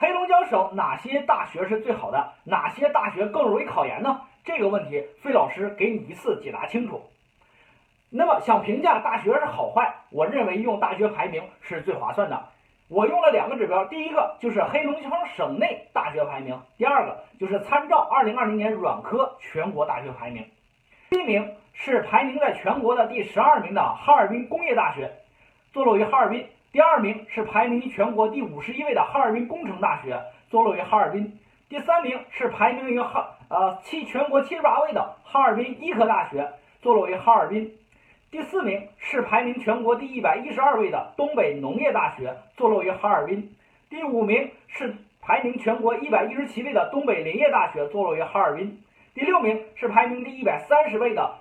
黑龙江省哪些大学是最好的？哪些大学更容易考研呢？这个问题，费老师给你一次解答清楚。那么想评价大学是好坏，我认为用大学排名是最划算的。我用了两个指标，第一个就是黑龙江省内大学排名，第二个就是参照二零二零年软科全国大学排名。第一名是排名在全国的第十二名的哈尔滨工业大学，坐落于哈尔滨；第二名是排名全国第五十一位的哈尔滨工程大学，坐落于哈尔滨；第三名是排名于哈呃七全国七十八位的哈尔滨医科大学，坐落于哈尔滨。第四名是排名全国第一百一十二位的东北农业大学，坐落于哈尔滨。第五名是排名全国一百一十七位的东北林业大学，坐落于哈尔滨。第六名是排名第一百三十位的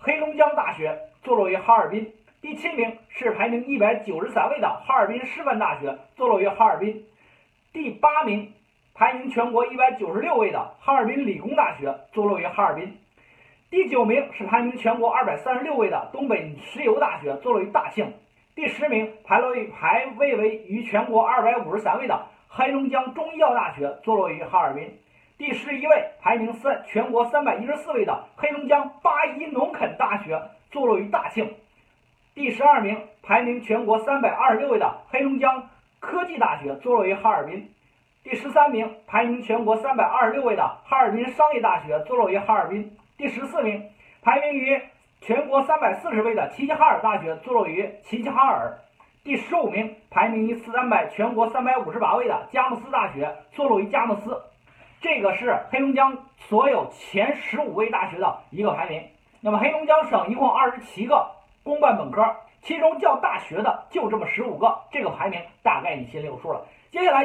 黑龙江大学，坐落于哈尔滨。第七名是排名一百九十三位的哈尔滨师范大学，坐落于哈尔滨。第八名排名全国一百九十六位的哈尔滨理工大学，坐落于哈尔滨。第九名是排名全国二百三十六位的东北石油大学，坐落于大庆。第十名排落于排位为于全国二百五十三位的黑龙江中医药大学，坐落于哈尔滨。第十一位排名三全国三百一十四位的黑龙江八一农垦大学，坐落于大庆。第十二名排名全国三百二十六位的黑龙江科技大学，坐落于哈尔滨。第十三名排名全国三百二十六位的哈尔滨商业大学，坐落于哈尔滨。第十四名，排名于全国三百四十位的齐齐哈尔大学，坐落于齐齐哈尔。第十五名，排名于三百全国三百五十八位的佳木斯大学，坐落于佳木斯。这个是黑龙江所有前十五位大学的一个排名。那么黑龙江省一共二十七个公办本科，其中叫大学的就这么十五个，这个排名大概你心里有数了。接下来。